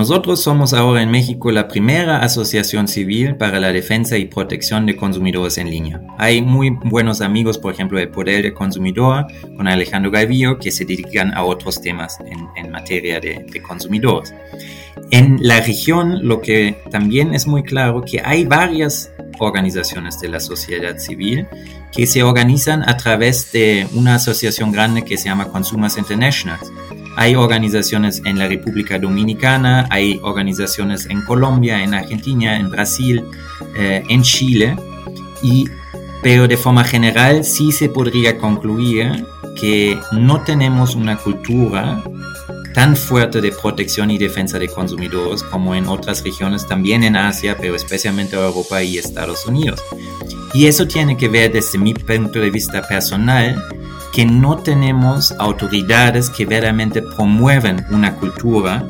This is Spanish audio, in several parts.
Nosotros somos ahora en México la primera asociación civil para la defensa y protección de consumidores en línea. Hay muy buenos amigos, por ejemplo, del Poder del Consumidor, con Alejandro Galvillo, que se dedican a otros temas en, materia de, de consumidores. En la región, lo que también es muy claro, que hay varias organizaciones de la sociedad civil que se organizan a través de una asociación grande que se llama Consumers International hay organizaciones en la República Dominicana, hay organizaciones en Colombia, en Argentina, en Brasil, eh, en Chile, y, pero de forma general sí se podría concluir que no tenemos una cultura tan fuerte de protección y defensa de consumidores como en otras regiones, también en Asia, pero especialmente Europa y Estados Unidos. Y eso tiene que ver desde mi punto de vista personal que no tenemos autoridades que verdaderamente promueven una cultura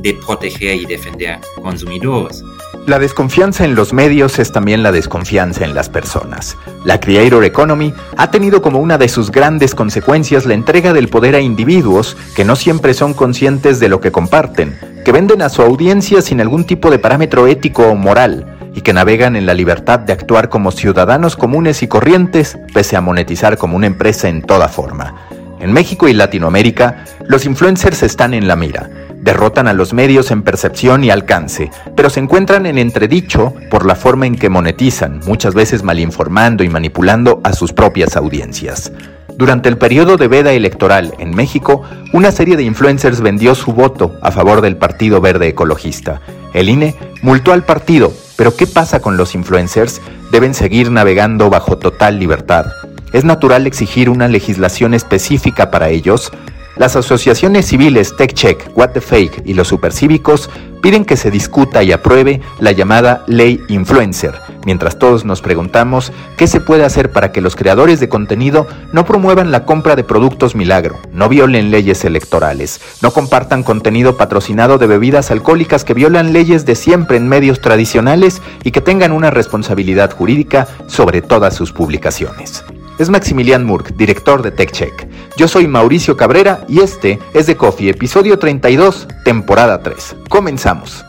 de proteger y defender consumidores. La desconfianza en los medios es también la desconfianza en las personas. La Creator Economy ha tenido como una de sus grandes consecuencias la entrega del poder a individuos que no siempre son conscientes de lo que comparten, que venden a su audiencia sin algún tipo de parámetro ético o moral, y que navegan en la libertad de actuar como ciudadanos comunes y corrientes, pese a monetizar como una empresa en toda forma. En México y Latinoamérica, los influencers están en la mira, derrotan a los medios en percepción y alcance, pero se encuentran en entredicho por la forma en que monetizan, muchas veces malinformando y manipulando a sus propias audiencias. Durante el periodo de veda electoral en México, una serie de influencers vendió su voto a favor del Partido Verde Ecologista. El INE multó al partido, pero ¿qué pasa con los influencers? Deben seguir navegando bajo total libertad. ¿Es natural exigir una legislación específica para ellos? Las asociaciones civiles TechCheck, What the Fake y los supercívicos piden que se discuta y apruebe la llamada ley influencer, mientras todos nos preguntamos qué se puede hacer para que los creadores de contenido no promuevan la compra de productos milagro, no violen leyes electorales, no compartan contenido patrocinado de bebidas alcohólicas que violan leyes de siempre en medios tradicionales y que tengan una responsabilidad jurídica sobre todas sus publicaciones es Maximilian Murk, director de TechCheck. Yo soy Mauricio Cabrera y este es The Coffee, episodio 32, temporada 3. Comenzamos.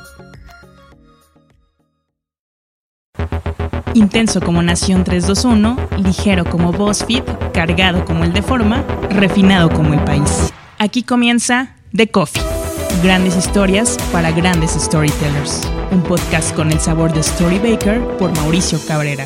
Intenso como Nación 321, ligero como BuzzFeed, cargado como el de forma, refinado como el país. Aquí comienza The Coffee. Grandes historias para grandes storytellers. Un podcast con el sabor de Storybaker por Mauricio Cabrera.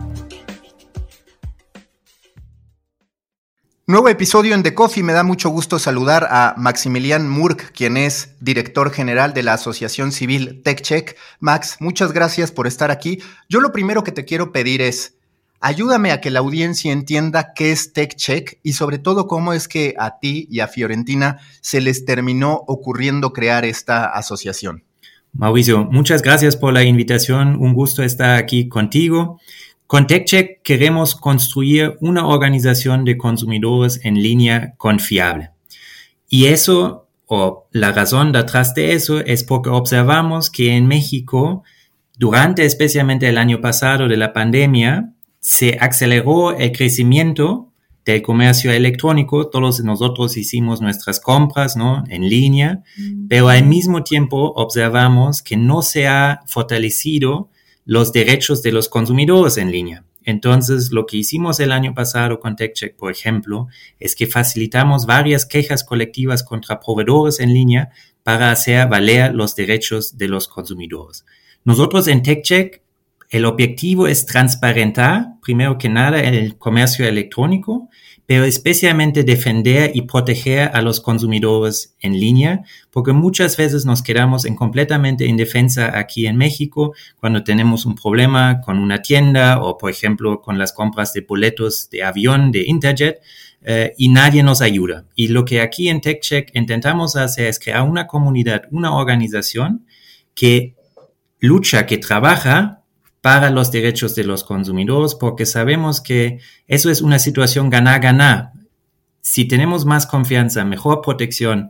Nuevo episodio en The Coffee. Me da mucho gusto saludar a Maximilian Murk, quien es director general de la Asociación Civil TechCheck. Max, muchas gracias por estar aquí. Yo lo primero que te quiero pedir es, ayúdame a que la audiencia entienda qué es TechCheck y sobre todo cómo es que a ti y a Fiorentina se les terminó ocurriendo crear esta asociación. Mauricio, muchas gracias por la invitación. Un gusto estar aquí contigo. Con TechCheck queremos construir una organización de consumidores en línea confiable. Y eso, o la razón detrás de eso, es porque observamos que en México, durante especialmente el año pasado de la pandemia, se aceleró el crecimiento del comercio electrónico. Todos nosotros hicimos nuestras compras ¿no? en línea, mm. pero al mismo tiempo observamos que no se ha fortalecido los derechos de los consumidores en línea. Entonces, lo que hicimos el año pasado con TechCheck, por ejemplo, es que facilitamos varias quejas colectivas contra proveedores en línea para hacer valer los derechos de los consumidores. Nosotros en TechCheck, el objetivo es transparentar, primero que nada, el comercio electrónico pero especialmente defender y proteger a los consumidores en línea, porque muchas veces nos quedamos en completamente indefensa aquí en México cuando tenemos un problema con una tienda o, por ejemplo, con las compras de boletos de avión, de Interjet, eh, y nadie nos ayuda. Y lo que aquí en TechCheck intentamos hacer es crear una comunidad, una organización que lucha, que trabaja para los derechos de los consumidores, porque sabemos que eso es una situación ganar-ganar. Si tenemos más confianza, mejor protección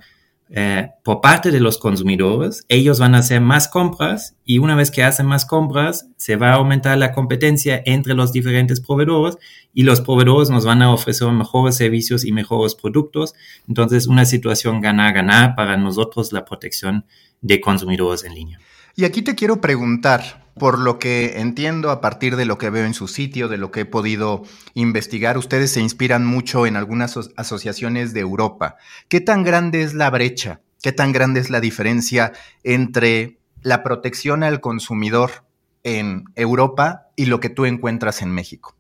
eh, por parte de los consumidores, ellos van a hacer más compras y una vez que hacen más compras, se va a aumentar la competencia entre los diferentes proveedores y los proveedores nos van a ofrecer mejores servicios y mejores productos. Entonces, una situación ganar-ganar para nosotros la protección de consumidores en línea. Y aquí te quiero preguntar, por lo que entiendo a partir de lo que veo en su sitio, de lo que he podido investigar, ustedes se inspiran mucho en algunas asociaciones de Europa. ¿Qué tan grande es la brecha? ¿Qué tan grande es la diferencia entre la protección al consumidor en Europa y lo que tú encuentras en México?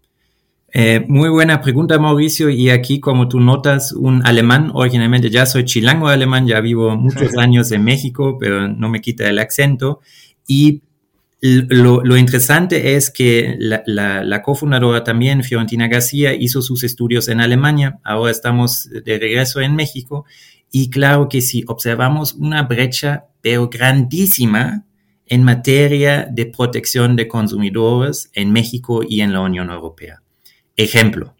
Eh, muy buena pregunta, Mauricio. Y aquí, como tú notas, un alemán, originalmente ya soy chilango alemán, ya vivo muchos años en México, pero no me quita el acento. Y lo, interesante es que la, cofundadora también, Fiorentina García, hizo sus estudios en Alemania. Ahora estamos de regreso en México. Y claro que si observamos una brecha, pero grandísima, en materia de protección de consumidores en México y en la Unión Europea. Ejemplo,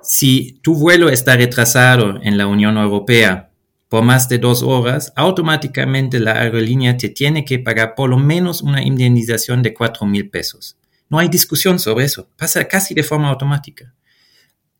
si tu vuelo está retrasado en la Unión Europea por más de dos horas, automáticamente la aerolínea te tiene que pagar por lo menos una indemnización de cuatro mil pesos. No hay discusión sobre eso, pasa casi de forma automática.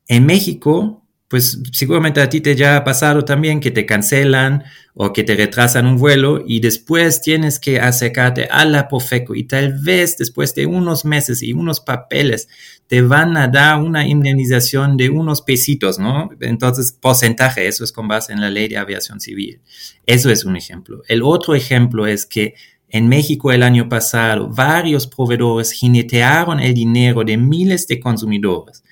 En México, pues seguramente a ti te ya ha pasado también que te cancelan o que te retrasan un vuelo y después tienes que acercarte a la Profeco y tal vez después de unos meses y unos papeles te van a dar una indemnización de unos pesitos, ¿no? Entonces, porcentaje, eso es con base en la ley de aviación civil. Eso es un ejemplo. El otro ejemplo es que en México el año pasado varios proveedores jinetearon el dinero de miles de consumidores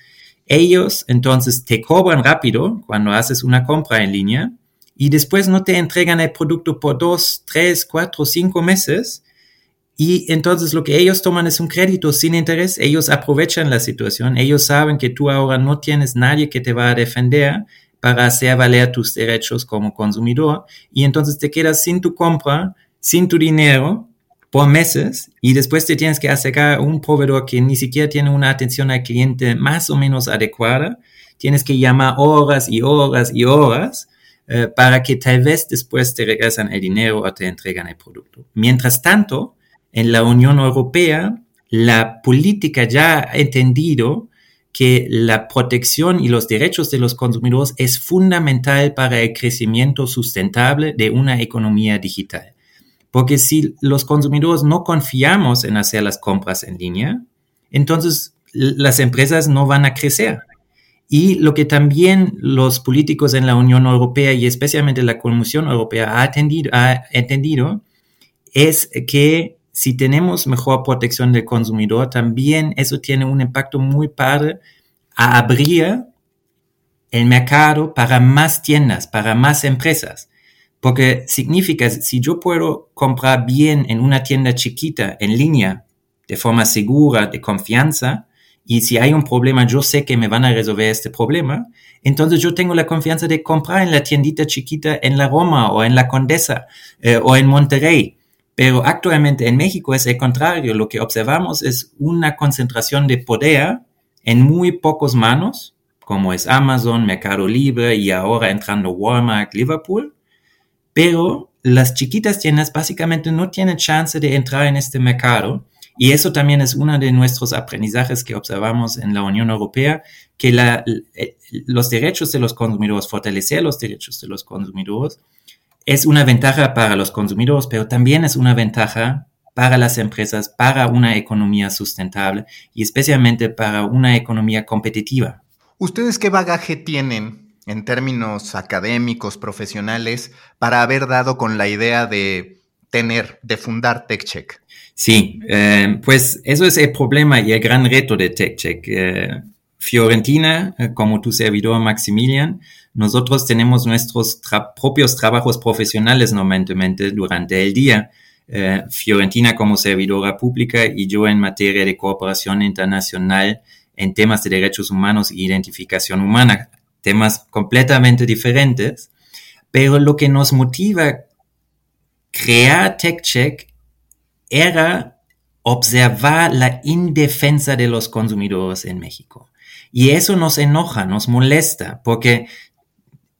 ellos entonces te cobran rápido cuando haces una compra en línea y después no te entregan el producto por dos, tres, cuatro, cinco meses. Y entonces lo que ellos toman es un crédito sin interés. Ellos aprovechan la situación. Ellos saben que tú ahora no tienes nadie que te va a defender para hacer valer tus derechos como consumidor. Y entonces te quedas sin tu compra, sin tu dinero por meses y después te tienes que acercar a un proveedor que ni siquiera tiene una atención al cliente más o menos adecuada. Tienes que llamar horas y horas y horas eh, para que tal vez después te regresan el dinero o te entregan el producto. Mientras tanto, en la Unión Europea, la política ya ha entendido que la protección y los derechos de los consumidores es fundamental para el crecimiento sustentable de una economía digital. Porque si los consumidores no confiamos en hacer las compras en línea, entonces las empresas no van a crecer. Y lo que también los políticos en la Unión Europea y especialmente la Comisión Europea ha, ha entendido es que si tenemos mejor protección del consumidor, también eso tiene un impacto muy padre a abrir el mercado para más tiendas, para más empresas. Porque significa, si yo puedo comprar bien en una tienda chiquita, en línea, de forma segura, de confianza, y si hay un problema, yo sé que me van a resolver este problema, entonces yo tengo la confianza de comprar en la tiendita chiquita en la Roma o en la Condesa eh, o en Monterrey. Pero actualmente en México es el contrario. Lo que observamos es una concentración de poder en muy pocos manos, como es Amazon, Mercado Libre y ahora entrando Walmart, Liverpool pero las chiquitas tiendas básicamente no tienen chance de entrar en este mercado. Y eso también es uno de nuestros aprendizajes que observamos en la Unión Europea, que eh, los derechos de los consumidores, fortalecer los derechos de los consumidores, es una ventaja para los consumidores, pero también es una ventaja para las empresas, para una economía sustentable y especialmente para una economía competitiva. ¿Ustedes qué bagaje tienen en términos académicos, profesionales, para haber dado con la idea de tener, de fundar TechCheck? Sí, eh, pues eso es el problema y el gran reto de TechCheck. Eh, Fiorentina, eh, como tu servidor Maximilian, nosotros tenemos nuestros propios trabajos profesionales normalmente durante el día. Fiorentina como servidora pública y yo en materia de cooperación internacional en temas de derechos humanos e identificación humana temas completamente diferentes, pero lo que nos motiva crear TechCheck era observar la indefensa de los consumidores en México. Y eso nos enoja, nos molesta, porque,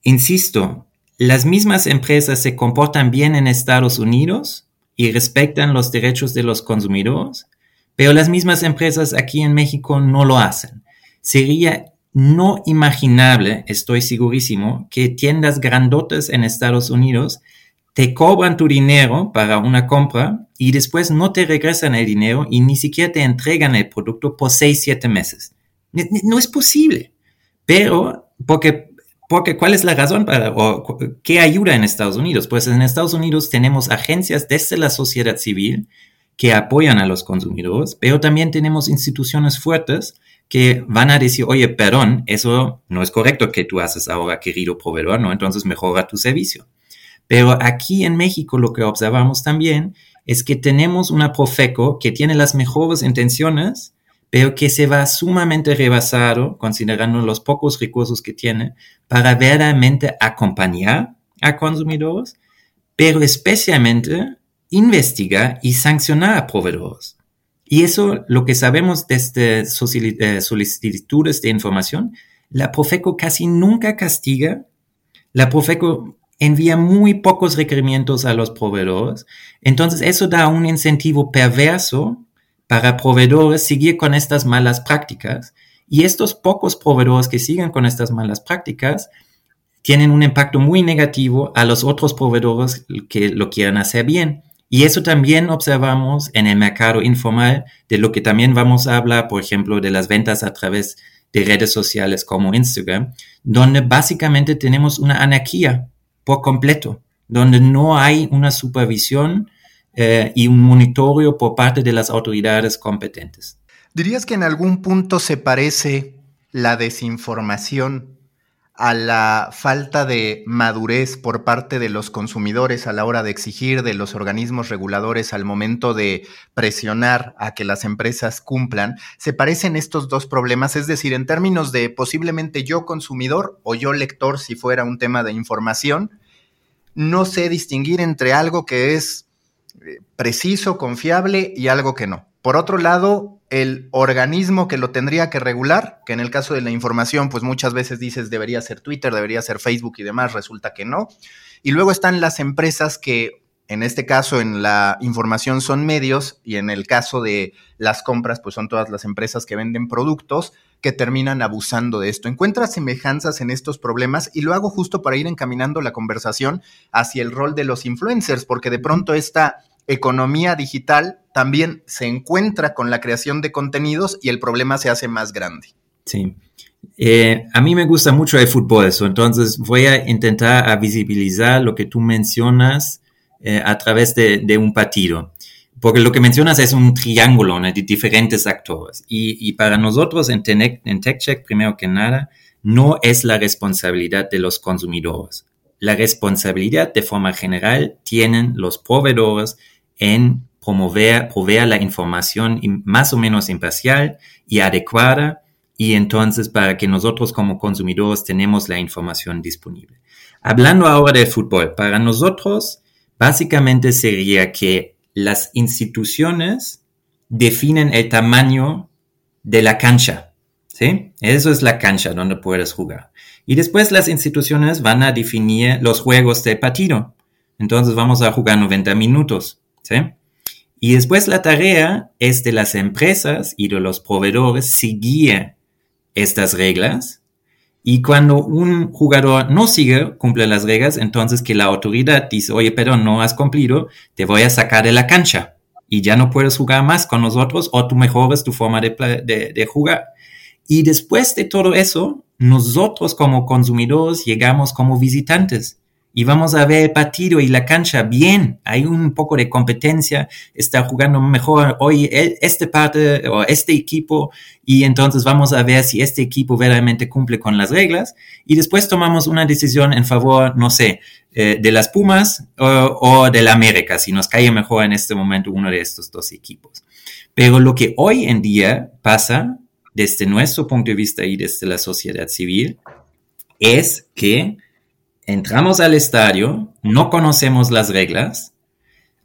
insisto, las mismas empresas se comportan bien en Estados Unidos y respetan los derechos de los consumidores, pero las mismas empresas aquí en México no lo hacen. Sería no imaginable, estoy segurísimo, que tiendas grandotas en Estados Unidos te cobran tu dinero para una compra y después no te regresan el dinero y ni siquiera te entregan el producto por seis, siete meses. No es posible. Pero, porque, porque ¿cuál es la razón para, o qué ayuda en Estados Unidos? Pues en Estados Unidos tenemos agencias desde la sociedad civil que apoyan a los consumidores, pero también tenemos instituciones fuertes que van a decir, oye, perdón, eso no es correcto que tú haces ahora, querido proveedor, ¿no? Entonces mejora tu servicio. Pero aquí en México lo que observamos también es que tenemos una Profeco que tiene las mejores intenciones, pero que se va sumamente rebasado, considerando los pocos recursos que tiene, para verdaderamente acompañar a consumidores, pero especialmente investigar y sancionar a proveedores. Y eso, lo que sabemos desde solicitudes de información, la Profeco casi nunca castiga. La Profeco envía muy pocos requerimientos a los proveedores. Entonces, eso da un incentivo perverso para proveedores seguir con estas malas prácticas. Y estos pocos proveedores que siguen con estas malas prácticas tienen un impacto muy negativo a los otros proveedores que lo quieran hacer bien. Y eso también observamos en el mercado informal, de lo que también vamos a hablar, por ejemplo, de las ventas a través de redes sociales como Instagram, donde básicamente tenemos una anarquía por completo, donde no hay una supervisión eh, y un monitoreo por parte de las autoridades competentes. ¿Dirías que en algún punto se parece la desinformación a la falta de madurez por parte de los consumidores a la hora de exigir de los organismos reguladores al momento de presionar a que las empresas cumplan, se parecen estos dos problemas, es decir, en términos de posiblemente yo consumidor o yo lector si fuera un tema de información, no sé distinguir entre algo que es eh, preciso, confiable y algo que no. Por otro lado, el organismo que lo tendría que regular, que en el caso de la información, pues muchas veces dices debería ser Twitter, debería ser Facebook y demás, resulta que no. Y luego están las empresas que, en este caso, en la información son medios y en el caso de las compras, pues son todas las empresas que venden productos que terminan abusando de esto. Encuentras semejanzas en estos problemas y lo hago justo para ir encaminando la conversación hacia el rol de los influencers, porque de pronto esta economía digital también se encuentra con la creación de contenidos y el problema se hace más grande. Sí. Eh, a mí me gusta mucho el fútbol, eso, entonces voy a intentar visibilizar lo que tú mencionas eh, a través de, un partido. Porque lo que mencionas es un triángulo de diferentes actores. Y, para nosotros en, en TechCheck, primero que nada, no es la responsabilidad de los consumidores. La responsabilidad de forma general tienen los proveedores en promover, proveer la información más o menos imparcial y adecuada y entonces para que nosotros como consumidores tenemos la información disponible. Hablando ahora de fútbol, para nosotros básicamente sería que las instituciones definen el tamaño de la cancha, ¿sí? Eso es la cancha donde puedes jugar. Y después las instituciones van a definir los juegos de partido. Entonces vamos a jugar 90 minutos. Y después la tarea es de las empresas y de los proveedores seguir estas reglas. Y cuando un jugador no sigue, cumple las reglas, entonces que la autoridad dice, oye, pero no has cumplido, te voy a sacar de la cancha y ya no puedes jugar más con nosotros o tú mejores tu forma de jugar. Y después de todo eso, nosotros como consumidores llegamos como visitantes y vamos a ver el partido y la cancha bien, hay un poco de competencia, está jugando mejor hoy este parte o este equipo y entonces vamos a ver si este equipo verdaderamente cumple con las reglas y después tomamos una decisión en favor, no sé, eh, de las Pumas o, o de la América, si nos cae mejor en este momento uno de estos dos equipos. Pero lo que hoy en día pasa desde nuestro punto de vista y desde la sociedad civil es que entramos al estadio, no conocemos las reglas,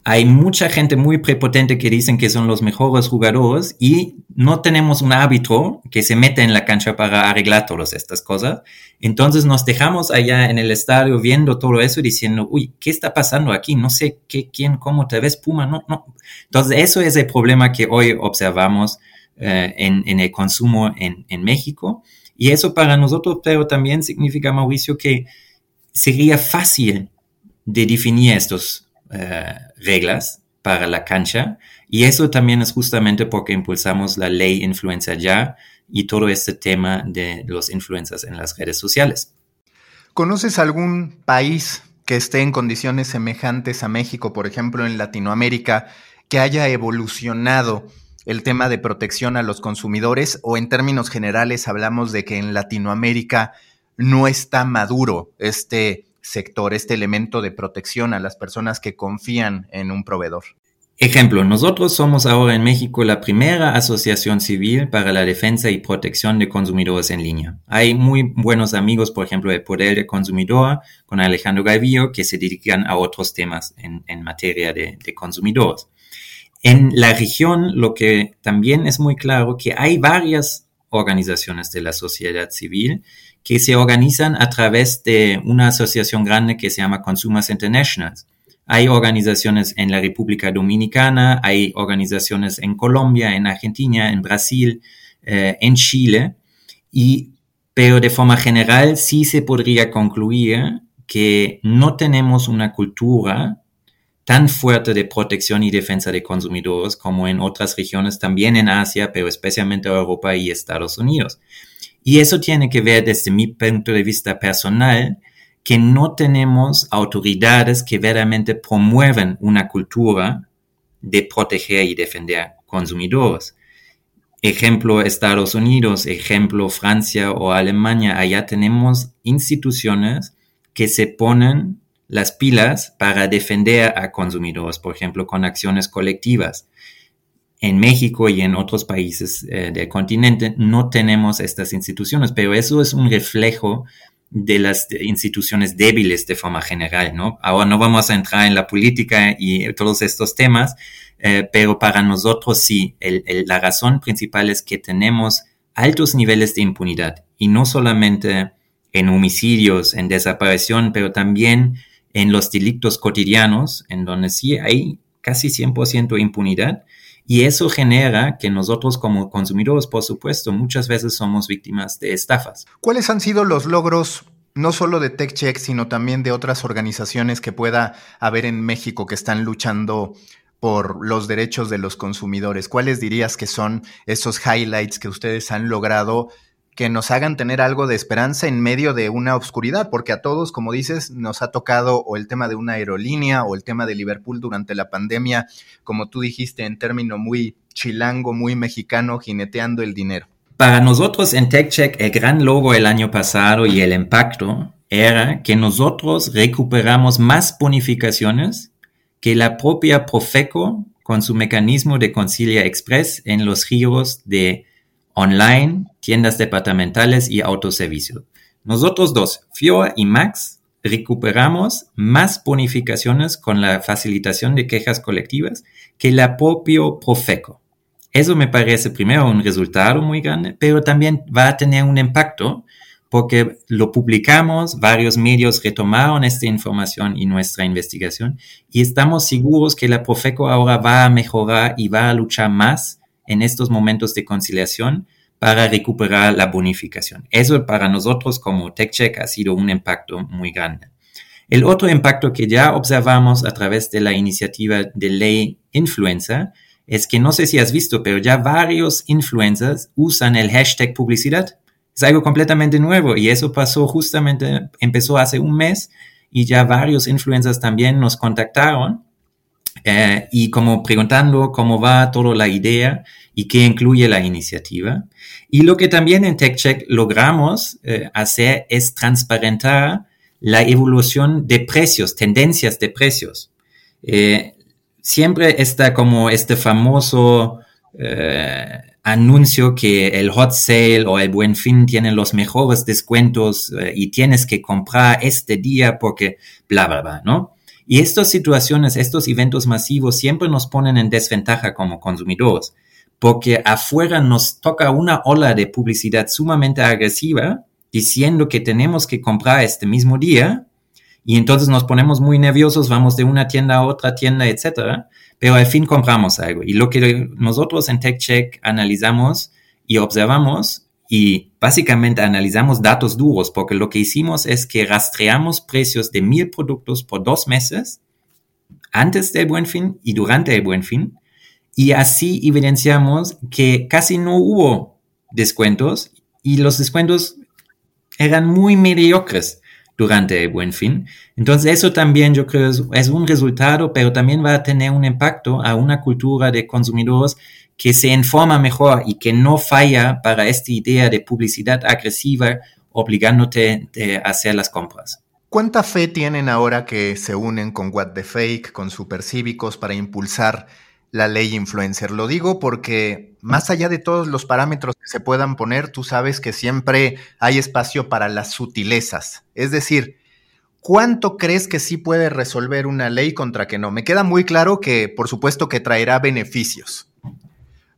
hay mucha gente muy prepotente que dicen que son los mejores jugadores y no tenemos un árbitro que se mete en la cancha para arreglar todas estas cosas. Entonces nos dejamos allá en el estadio viendo todo eso y diciendo, uy, ¿qué está pasando aquí? No sé qué, quién, cómo, te ves Puma, no, no. Entonces eso es el problema que hoy observamos eh, en, en, el consumo en, en México. Y eso para nosotros, pero también significa, Mauricio, que sería fácil de definir estos eh, reglas para la cancha y eso también es justamente porque impulsamos la ley influencia ya y todo este tema de los influencers en las redes sociales. ¿Conoces algún país que esté en condiciones semejantes a México, por ejemplo, en Latinoamérica, que haya evolucionado el tema de protección a los consumidores o en términos generales hablamos de que en Latinoamérica no está maduro este sector, este elemento de protección a las personas que confían en un proveedor? Ejemplo, nosotros somos ahora en México la primera asociación civil para la defensa y protección de consumidores en línea. Hay muy buenos amigos, por ejemplo, de Poder del Consumidor, con Alejandro Galvillo, que se dedican a otros temas en, materia de, de, consumidores. En la región, lo que también es muy claro, que hay varias organizaciones de la sociedad civil que se organizan a través de una asociación grande que se llama Consumers International. Hay organizaciones en la República Dominicana, hay organizaciones en Colombia, en Argentina, en Brasil, eh, en Chile, y, pero de forma general sí se podría concluir que no tenemos una cultura tan fuerte de protección y defensa de consumidores como en otras regiones, también en Asia, pero especialmente Europa y Estados Unidos. Y eso tiene que ver desde mi punto de vista personal, que no tenemos autoridades que verdaderamente promueven una cultura de proteger y defender consumidores. Ejemplo Estados Unidos, ejemplo Francia o Alemania, allá tenemos instituciones que se ponen las pilas para defender a consumidores, por ejemplo, con acciones colectivas en México y en otros países eh, del continente no tenemos estas instituciones, pero eso es un reflejo de las instituciones débiles de forma general, ¿no? Ahora no vamos a entrar en la política y todos estos temas, eh, pero para nosotros sí, la razón principal es que tenemos altos niveles de impunidad y no solamente en homicidios, en desaparición, pero también en los delitos cotidianos, en donde sí hay casi 100% impunidad y eso genera que nosotros como consumidores, por supuesto, muchas veces somos víctimas de estafas. ¿Cuáles han sido los logros no solo de TechCheck, sino también de otras organizaciones que pueda haber en México que están luchando por los derechos de los consumidores? ¿Cuáles dirías que son esos highlights que ustedes han logrado que nos hagan tener algo de esperanza en medio de una oscuridad, porque a todos, como dices, nos ha tocado o el tema de una aerolínea o el tema de Liverpool durante la pandemia, como tú dijiste, en término muy chilango, muy mexicano, jineteando el dinero. Para nosotros en TechCheck, el gran logo el año pasado y el impacto era que nosotros recuperamos más bonificaciones que la propia Profeco con su mecanismo de concilia express en los giros de online, tiendas departamentales y autoservicio. Nosotros dos, FIOA y Max, recuperamos más bonificaciones con la facilitación de quejas colectivas que la propio Profeco. Eso me parece primero un resultado muy grande, pero también va a tener un impacto porque lo publicamos, varios medios retomaron esta información y nuestra investigación y estamos seguros que la Profeco ahora va a mejorar y va a luchar más en estos momentos de conciliación para recuperar la bonificación. Eso para nosotros como TechCheck ha sido un impacto muy grande. El otro impacto que ya observamos a través de la iniciativa de ley influencer es que no sé si has visto, pero ya varios influencers usan el hashtag publicidad. Es algo completamente nuevo y eso pasó justamente, empezó hace un mes y ya varios influencers también nos contactaron eh, y como preguntando cómo va toda la idea y qué incluye la iniciativa. Y lo que también en TechCheck logramos eh, hacer es transparentar la evolución de precios, tendencias de precios. Eh, siempre está como este famoso anuncio que el hot sale o el buen fin tienen los mejores descuentos y tienes que comprar este día porque bla, bla, bla, ¿no? Y estas situaciones, estos eventos masivos siempre nos ponen en desventaja como consumidores, porque afuera nos toca una ola de publicidad sumamente agresiva diciendo que tenemos que comprar este mismo día y entonces nos ponemos muy nerviosos, vamos de una tienda a otra tienda, etcétera, pero al fin compramos algo. Y lo que nosotros en TechCheck analizamos y observamos y básicamente analizamos datos duros, porque lo que hicimos es que rastreamos precios de mil productos por dos meses antes del buen fin y durante el buen fin, y así evidenciamos que casi no hubo descuentos y los descuentos eran muy mediocres durante el buen fin. Entonces eso también yo creo es, un resultado, pero también va a tener un impacto a una cultura de consumidores que se informa mejor y que no falla para esta idea de publicidad agresiva obligándote a hacer las compras. ¿Cuánta fe tienen ahora que se unen con What the Fake, con Supercívicos para impulsar la ley influencer. Lo digo porque más allá de todos los parámetros que se puedan poner, tú sabes que siempre hay espacio para las sutilezas. Es decir, ¿cuánto crees que sí puede resolver una ley contra que no? Me queda muy claro que, por supuesto, que traerá beneficios.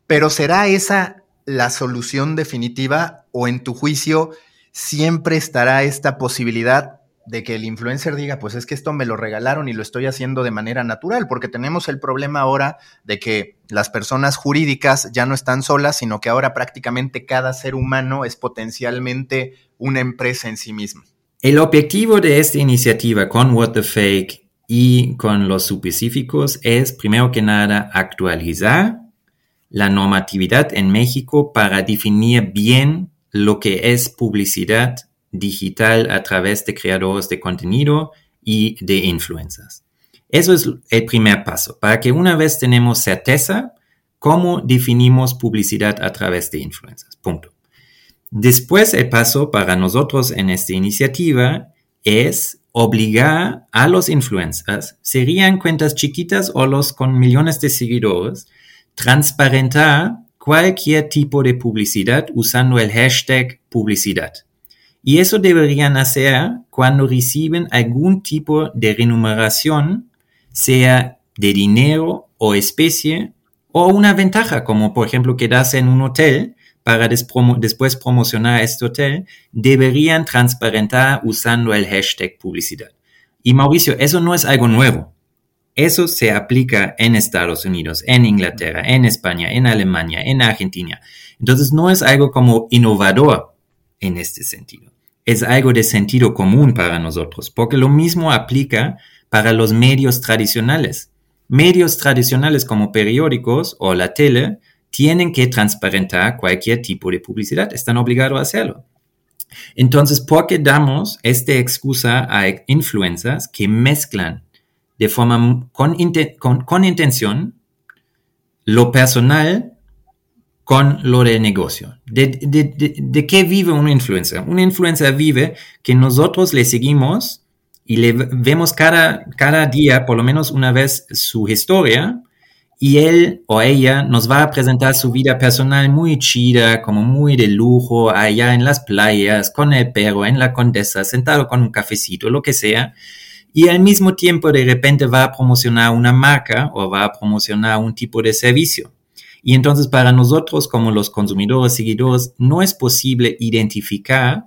Pero ¿será esa la solución definitiva o en tu juicio siempre estará esta posibilidad de que el influencer diga, pues es que esto me lo regalaron y lo estoy haciendo de manera natural, porque tenemos el problema ahora de que las personas jurídicas ya no están solas, sino que ahora prácticamente cada ser humano es potencialmente una empresa en sí mismo. El objetivo de esta iniciativa con What the Fake y con los específicos es, primero que nada, actualizar la normatividad en México para definir bien lo que es publicidad digital a través de creadores de contenido y de influencers. Eso es el primer paso, para que una vez tenemos certeza, cómo definimos publicidad a través de influencers. Punto. Después el paso para nosotros en esta iniciativa es obligar a los influencers, serían cuentas chiquitas o los con millones de seguidores, transparentar cualquier tipo de publicidad usando el hashtag publicidad. Y eso deberían hacer cuando reciben algún tipo de remuneración, sea de dinero o especie, o una ventaja, como por ejemplo quedarse en un hotel para después promocionar este hotel, deberían transparentar usando el hashtag publicidad. Y Mauricio, eso no es algo nuevo. Eso se aplica en Estados Unidos, en Inglaterra, en España, en Alemania, en Argentina. Entonces no es algo como innovador en este sentido es algo de sentido común para nosotros, porque lo mismo aplica para los medios tradicionales. Medios tradicionales como periódicos o la tele tienen que transparentar cualquier tipo de publicidad, están obligados a hacerlo. Entonces, ¿por qué damos esta excusa a influencers que mezclan de forma con, con intención lo personal con lo del negocio. ¿De, qué vive un influencer? Un influencer vive que nosotros le seguimos y le vemos cada, cada día, por lo menos una vez, su historia y él o ella nos va a presentar su vida personal muy chida, como muy de lujo, allá en las playas, con el perro, en la condesa, sentado con un cafecito, lo que sea. Y al mismo tiempo de repente va a promocionar una marca o va a promocionar un tipo de servicio. Y entonces para nosotros como los consumidores, seguidores, no es posible identificar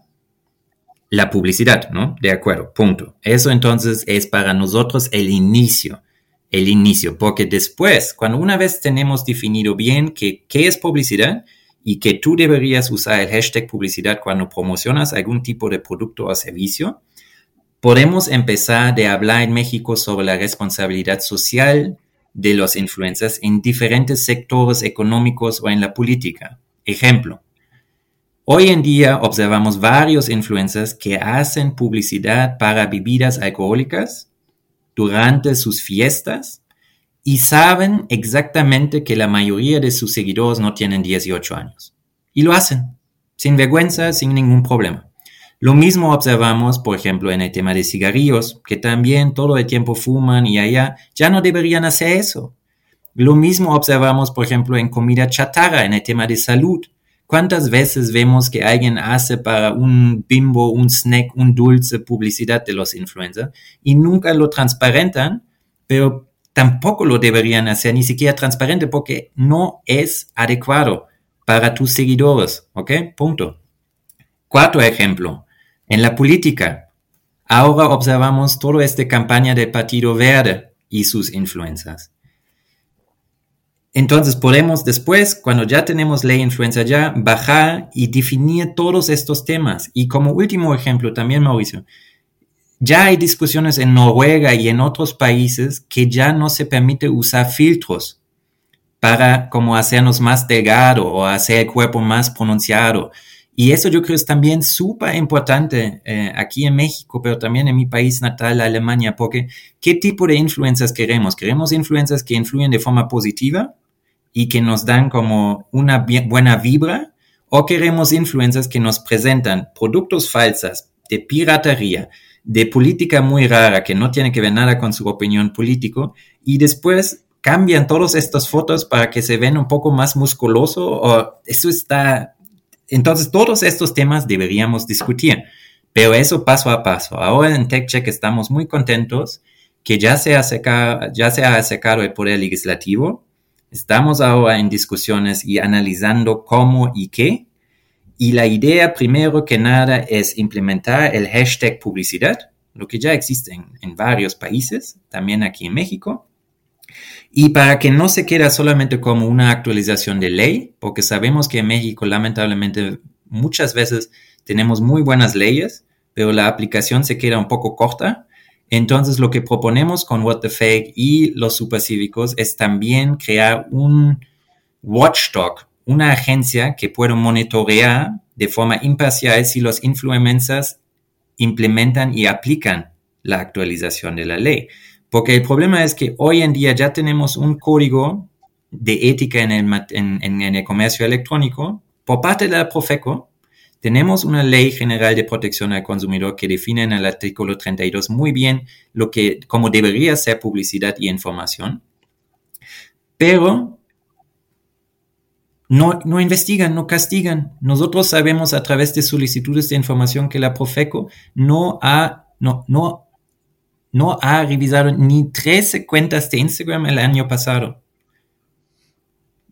la publicidad, ¿no? De acuerdo, punto. Eso entonces es para nosotros el inicio, el inicio, porque después, cuando una vez tenemos definido bien qué es publicidad y que tú deberías usar el hashtag publicidad cuando promocionas algún tipo de producto o servicio, podemos empezar de hablar en México sobre la responsabilidad social, de los influencers en diferentes sectores económicos o en la política. Ejemplo, hoy en día observamos varios influencers que hacen publicidad para bebidas alcohólicas durante sus fiestas y saben exactamente que la mayoría de sus seguidores no tienen 18 años. Y lo hacen, sin vergüenza, sin ningún problema. Lo mismo observamos, por ejemplo, en el tema de cigarrillos, que también todo el tiempo fuman y allá ya no deberían hacer eso. Lo mismo observamos, por ejemplo, en comida chatarra, en el tema de salud, ¿Cuántas veces vemos que alguien hace para un bimbo, un snack, un dulce publicidad de los influencers y nunca lo transparentan, pero tampoco lo deberían hacer ni siquiera transparente porque no es adecuado para tus seguidores, ¿ok? Punto. Cuarto ejemplo, en la política. Ahora observamos toda esta campaña del Partido Verde y sus influencias. Entonces podemos después, cuando ya tenemos ley influencia ya, bajar y definir todos estos temas. Y como último ejemplo también, Mauricio, ya hay discusiones en Noruega y en otros países que ya no se permite usar filtros para como hacernos más delgado o hacer el cuerpo más pronunciado. Y eso yo creo es también súper importante eh, aquí en México, pero también en mi país natal, Alemania, porque ¿qué tipo de influencias queremos? ¿Queremos influencias que influyen de forma positiva? y que nos dan como una buena vibra o queremos influencers que nos presentan productos falsas de piratería, de política muy rara que no tiene que ver nada con su opinión político y después cambian todas estas fotos para que se ven un poco más musculoso o eso está entonces todos estos temas deberíamos discutir pero eso paso a paso ahora en TechCheck estamos muy contentos que ya se ha ya se ha secado el poder legislativo Estamos ahora en discusiones y analizando cómo y qué. Y la idea, primero que nada, es implementar el hashtag publicidad, lo que ya existe en, varios países, también aquí en México. Y para que no se quede solamente como una actualización de ley, porque sabemos que en México lamentablemente muchas veces tenemos muy buenas leyes, pero la aplicación se queda un poco corta entonces, lo que proponemos con What the Fake y los supercívicos es también crear un watchdog, una agencia que pueda monitorear de forma imparcial si los influencers implementan y aplican la actualización de la ley. Porque el problema es que hoy en día ya tenemos un código de ética en el, en el comercio electrónico por parte de la Profeco, tenemos una ley general de protección al consumidor que define en el artículo 32 muy bien lo que, cómo debería ser publicidad y información, pero no, no investigan, no castigan. Nosotros sabemos a través de solicitudes de información que la Profeco no ha, no, no, no ha revisado ni 13 cuentas de Instagram el año pasado.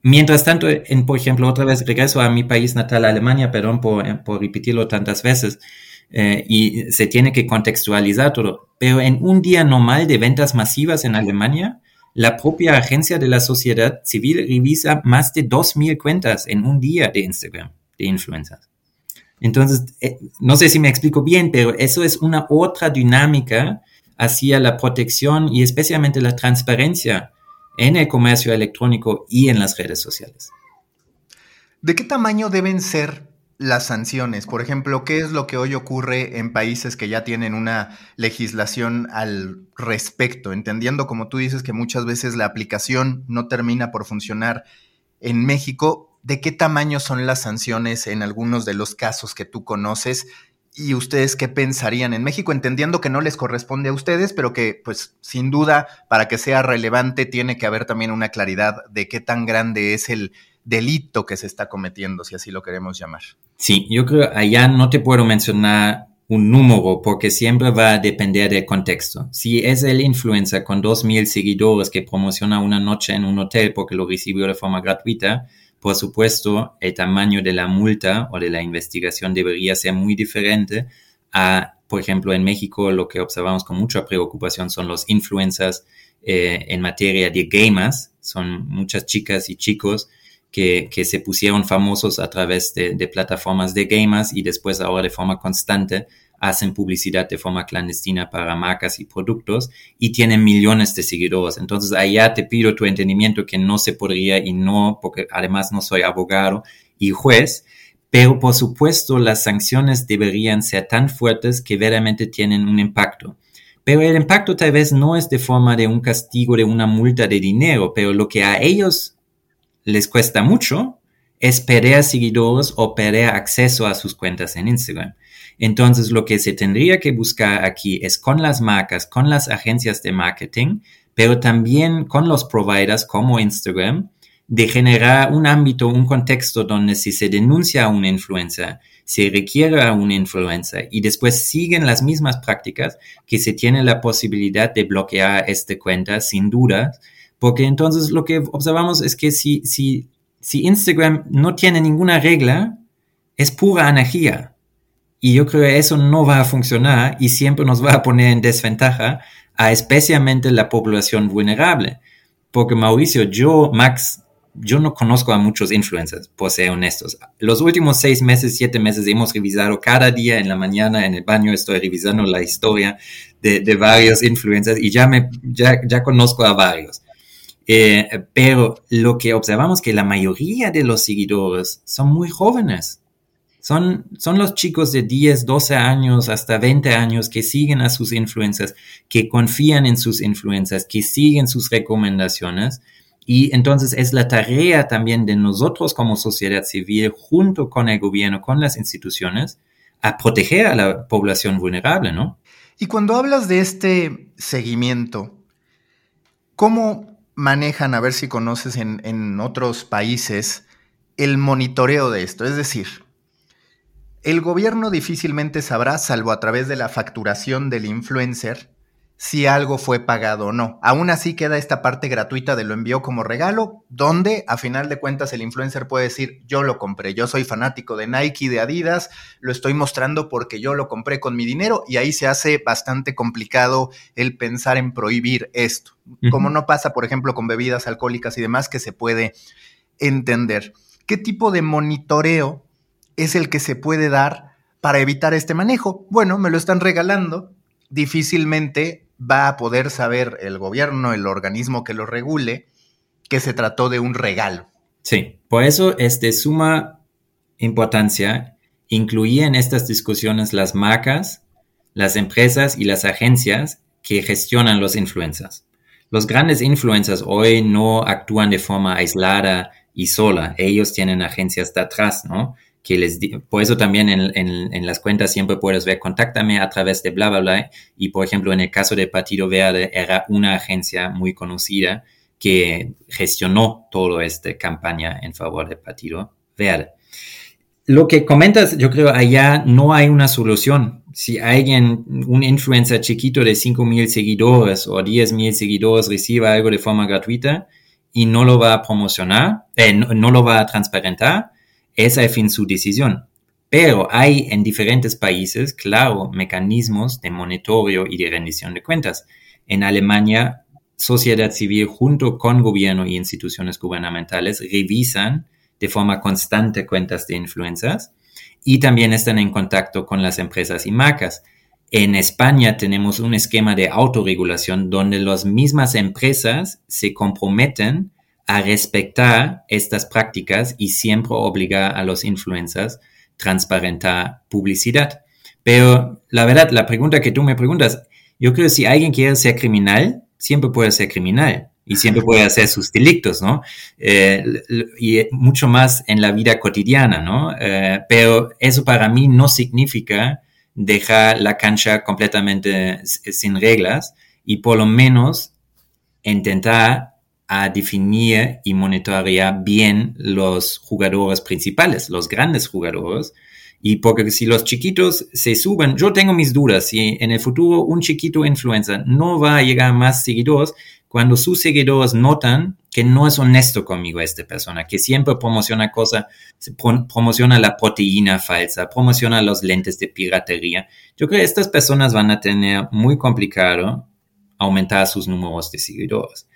Mientras tanto, por ejemplo, otra vez regreso a mi país natal, Alemania, perdón por, eh, por repetirlo tantas veces, eh, y se tiene que contextualizar todo. Pero en un día normal de ventas masivas en Alemania, la propia agencia de la sociedad civil revisa más de 2.000 cuentas en un día de Instagram, de influencers. Entonces, eh, no sé si me explico bien, pero eso es una otra dinámica hacia la protección y especialmente la transparencia en el comercio electrónico y en las redes sociales. ¿De qué tamaño deben ser las sanciones? Por ejemplo, ¿qué es lo que hoy ocurre en países que ya tienen una legislación al respecto? Entendiendo, como tú dices, que muchas veces la aplicación no termina por funcionar en México, ¿de qué tamaño son las sanciones en algunos de los casos que tú conoces? ¿Y ustedes qué pensarían en México? Entendiendo que no les corresponde a ustedes, pero que pues sin duda para que sea relevante tiene que haber también una claridad de qué tan grande es el delito que se está cometiendo, si así lo queremos llamar. Sí, yo creo allá no te puedo mencionar un número porque siempre va a depender del contexto. Si es el influencer con 2.000 seguidores que promociona una noche en un hotel porque lo recibió de forma gratuita, por supuesto, el tamaño de la multa o de la investigación debería ser muy diferente a, por ejemplo, en México lo que observamos con mucha preocupación son los influencers eh, en materia de gamers. Son muchas chicas y chicos que, se pusieron famosos a través de, de, plataformas de gamers y después ahora de forma constante hacen publicidad de forma clandestina para marcas y productos y tienen millones de seguidores. Entonces, allá te pido tu entendimiento que no se podría y no, porque además no soy abogado y juez, pero por supuesto las sanciones deberían ser tan fuertes que verdaderamente tienen un impacto. Pero el impacto tal vez no es de forma de un castigo, de una multa de dinero, pero lo que a ellos les cuesta mucho es perder seguidores o perder acceso a sus cuentas en Instagram. Entonces, lo que se tendría que buscar aquí es con las marcas, con las agencias de marketing, pero también con los providers como Instagram, de generar un ámbito, un contexto donde si se denuncia a una influenza, se requiere a una influenza y después siguen las mismas prácticas, que se tiene la posibilidad de bloquear esta cuenta sin duda, porque entonces lo que observamos es que si, si, si Instagram no tiene ninguna regla, es pura anarquía. Y yo creo que eso no va a funcionar y siempre nos va a poner en desventaja a especialmente la población vulnerable. Porque Mauricio, yo, Max, yo no conozco a muchos influencers, por ser honestos. Los últimos seis meses, siete meses hemos revisado cada día en la mañana en el baño, estoy revisando la historia de, varios influencers y ya, me, ya, ya conozco a varios. Eh, pero lo que observamos que la mayoría de los seguidores son muy jóvenes. Son, son los chicos de 10, 12 años hasta 20 años que siguen a sus influencers, que confían en sus influencers, que siguen sus recomendaciones y entonces es la tarea también de nosotros como sociedad civil, junto con el gobierno, con las instituciones, a proteger a la población vulnerable, ¿no? Y cuando hablas de este seguimiento, ¿cómo manejan, a ver si conoces en, en otros países, el monitoreo de esto? Es decir, el gobierno difícilmente sabrá, salvo a través de la facturación del influencer, si algo fue pagado o no. Aún así queda esta parte gratuita de lo envió como regalo, donde a final de cuentas el influencer puede decir, yo lo compré, yo soy fanático de Nike, de Adidas, lo estoy mostrando porque yo lo compré con mi dinero y ahí se hace bastante complicado el pensar en prohibir esto, como no pasa, por ejemplo, con bebidas alcohólicas y demás que se puede entender. ¿Qué tipo de monitoreo es el que se puede dar para evitar este manejo? Bueno, me lo están regalando, difícilmente va a poder saber el gobierno, el organismo que lo regule, que se trató de un regalo. Sí, por eso es de suma importancia incluir en estas discusiones las marcas, las empresas y las agencias que gestionan los influencers. Los grandes influencers hoy no actúan de forma aislada y sola, ellos tienen agencias de atrás, ¿no? Que les por eso también en, en, las cuentas siempre puedes ver, contáctame a través de bla, bla, bla. Y por ejemplo, en el caso de Partido Verde, era una agencia muy conocida que gestionó toda esta campaña en favor del Partido Verde. Lo que comentas, yo creo allá no hay una solución. Si alguien, un influencer chiquito de 5.000 seguidores o 10.000 seguidores recibe algo de forma gratuita y no lo va a promocionar, eh, no lo va a transparentar, es al fin su decisión. Pero hay en diferentes países, claro, mecanismos de monitoreo y de rendición de cuentas. En Alemania, sociedad civil junto con gobierno y instituciones gubernamentales revisan de forma constante cuentas de influencias y también están en contacto con las empresas y marcas. En España tenemos un esquema de autorregulación donde las mismas empresas se comprometen a respetar estas prácticas y siempre obligar a los influencers transparentar publicidad. Pero la verdad, la pregunta que tú me preguntas, yo creo que si alguien quiere ser criminal, siempre puede ser criminal y siempre puede hacer sus delictos, ¿no? Eh, y mucho más en la vida cotidiana, ¿no? Eh, pero eso para mí no significa dejar la cancha completamente sin reglas y por lo menos intentar a definir y monitorear bien los jugadores principales, los grandes jugadores. Y porque si los chiquitos se suben, yo tengo mis dudas si en el futuro un chiquito influencer no va a llegar más seguidores cuando sus seguidores notan que no es honesto conmigo esta persona, que siempre promociona cosas, promociona la proteína falsa, promociona los lentes de piratería. Yo creo que estas personas van a tener muy complicado aumentar sus números de seguidores.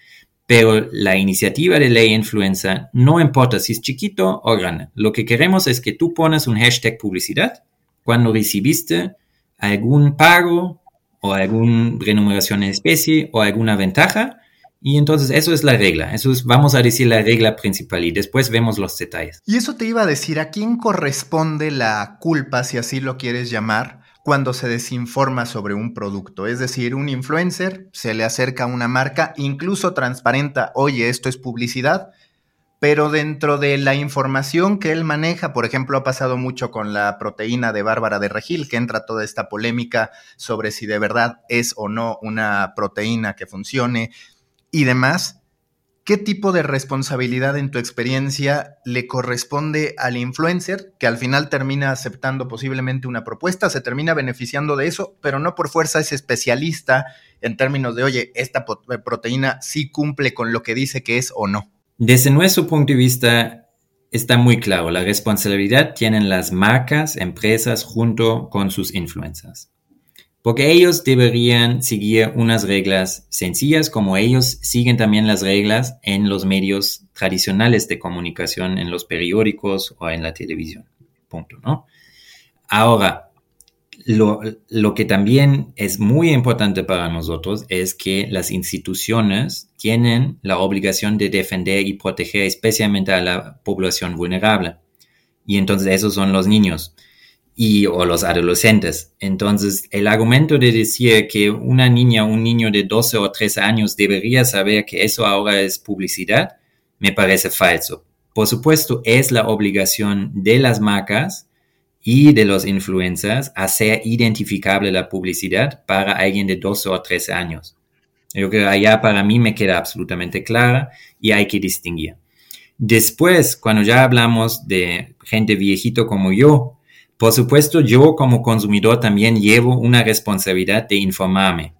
Pero la iniciativa de ley influenza no importa si es chiquito o grande. Lo que queremos es que tú pones un hashtag publicidad cuando recibiste algún pago o alguna remuneración en especie o alguna ventaja. Y entonces eso es la regla, eso es, vamos a decir, la regla principal y después vemos los detalles. Y eso te iba a decir, ¿a quién corresponde la culpa, si así lo quieres llamar, cuando se desinforma sobre un producto. Es decir, un influencer se le acerca a una marca, incluso transparenta, oye, esto es publicidad, pero dentro de la información que él maneja, por ejemplo, ha pasado mucho con la proteína de Bárbara de Regil, que entra toda esta polémica sobre si de verdad es o no una proteína que funcione y demás. ¿Qué tipo de responsabilidad en tu experiencia le corresponde al influencer que al final termina aceptando posiblemente una propuesta, se termina beneficiando de eso, pero no por fuerza es especialista en términos de, oye, esta eh, proteína sí cumple con lo que dice que es o no? Desde nuestro punto de vista, está muy claro, la responsabilidad tienen las marcas, empresas junto con sus influencers porque ellos deberían seguir unas reglas sencillas como ellos siguen también las reglas en los medios tradicionales de comunicación, en los periódicos o en la televisión. Punto, ¿no? Ahora, lo, lo, que también es muy importante para nosotros es que las instituciones tienen la obligación de defender y proteger especialmente a la población vulnerable. Y entonces esos son los niños y o los adolescentes. Entonces, el argumento de decir que una niña un niño de 12 o 13 años debería saber que eso ahora es publicidad, me parece falso. Por supuesto, es la obligación de las marcas y de los influencers hacer identificable la publicidad para alguien de 12 o 13 años. Yo creo que allá para mí me queda absolutamente clara y hay que distinguir. Después, cuando ya hablamos de gente viejito como yo, por supuesto, yo como consumidor también llevo una responsabilidad de informarme.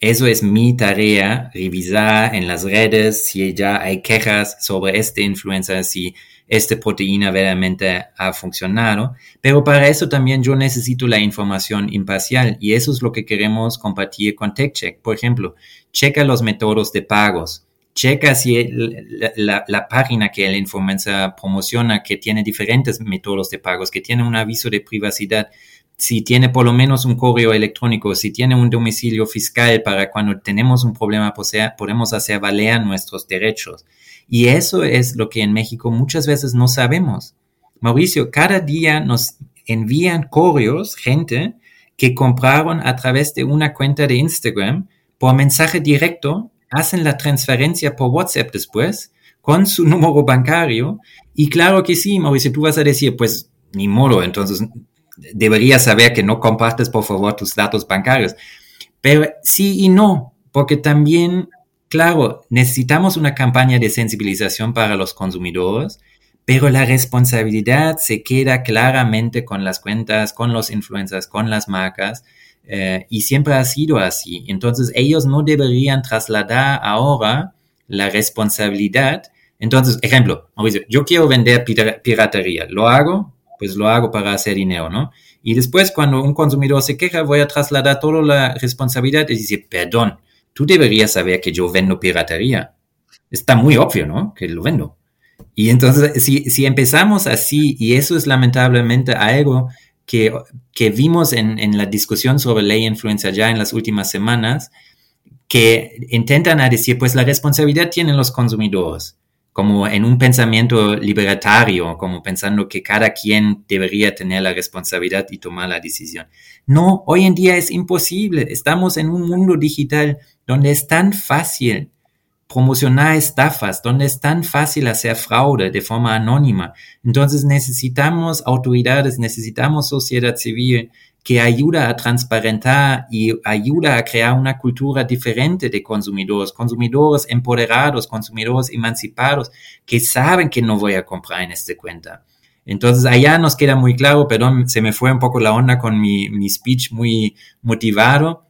Eso es mi tarea, revisar en las redes si ya hay quejas sobre este influencer, si esta proteína verdaderamente ha funcionado. Pero para eso también yo necesito la información imparcial y eso es lo que queremos compartir con TechCheck. Por ejemplo, checa los métodos de pagos checa si la, página que el influencer promociona, que tiene diferentes métodos de pagos, que tiene un aviso de privacidad, si tiene por lo menos un correo electrónico, si tiene un domicilio fiscal para cuando tenemos un problema podemos hacer valer nuestros derechos. Y eso es lo que en México muchas veces no sabemos. Mauricio, cada día nos envían correos, gente que compraron a través de una cuenta de Instagram por mensaje directo hacen la transferencia por WhatsApp después con su número bancario. Y claro que sí, Mauricio, tú vas a decir, pues ni modo, entonces deberías saber que no compartes por favor tus datos bancarios. Pero sí y no, porque también, claro, necesitamos una campaña de sensibilización para los consumidores, pero la responsabilidad se queda claramente con las cuentas, con los influencers, con las marcas. Eh, y siempre ha sido así. Entonces ellos no deberían trasladar ahora la responsabilidad. Entonces, ejemplo, yo quiero vender piratería. ¿Lo hago? Pues lo hago para hacer dinero, ¿no? Y después cuando un consumidor se queja, voy a trasladar toda la responsabilidad y decir, perdón, tú deberías saber que yo vendo piratería. Está muy obvio, ¿no? Que lo vendo. Y entonces, si, si empezamos así, y eso es lamentablemente algo que, vimos en, la discusión sobre ley influencia ya en las últimas semanas, que intentan decir, pues la responsabilidad tienen los consumidores, como en un pensamiento libertario, como pensando que cada quien debería tener la responsabilidad y tomar la decisión. No, hoy en día es imposible. Estamos en un mundo digital donde es tan fácil promocionar estafas, donde es tan fácil hacer fraude de forma anónima. Entonces necesitamos autoridades, necesitamos sociedad civil que ayuda a transparentar y ayuda a crear una cultura diferente de consumidores, consumidores empoderados, consumidores emancipados, que saben que no voy a comprar en esta cuenta. Entonces allá nos queda muy claro, perdón, se me fue un poco la onda con mi, mi speech muy motivado,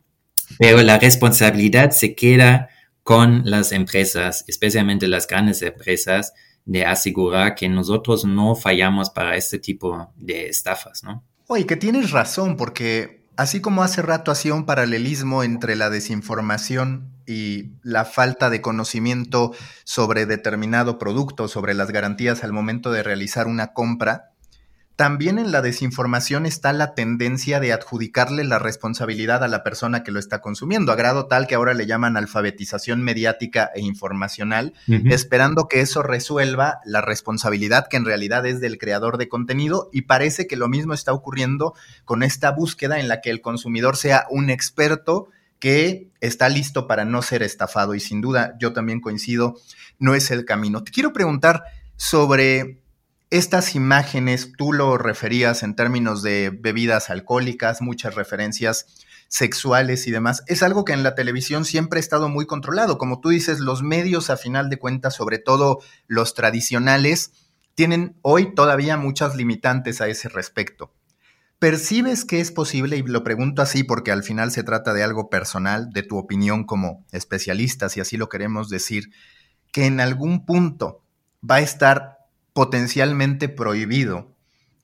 pero la responsabilidad se queda con las empresas, especialmente las grandes empresas, de asegurar que nosotros no fallamos para este tipo de estafas, ¿no? Oye, que tienes razón, porque así como hace rato hacía un paralelismo entre la desinformación y la falta de conocimiento sobre determinado producto, sobre las garantías al momento de realizar una compra, también en la desinformación está la tendencia de adjudicarle la responsabilidad a la persona que lo está consumiendo, a grado tal que ahora le llaman alfabetización mediática e informacional, esperando que eso resuelva la responsabilidad que en realidad es del creador de contenido y parece que lo mismo está ocurriendo con esta búsqueda en la que el consumidor sea un experto que está listo para no ser estafado y sin duda yo también coincido, no es el camino. Te quiero preguntar sobre estas imágenes, tú lo referías en términos de bebidas alcohólicas, muchas referencias sexuales y demás, es algo que en la televisión siempre ha estado muy controlado. Como tú dices, los medios, a final de cuentas, sobre todo los tradicionales, tienen hoy todavía muchas limitantes a ese respecto. ¿Percibes que es posible, y lo pregunto así porque al final se trata de algo personal, de tu opinión como especialista, si así lo queremos decir, que en algún punto va a estar potencialmente prohibido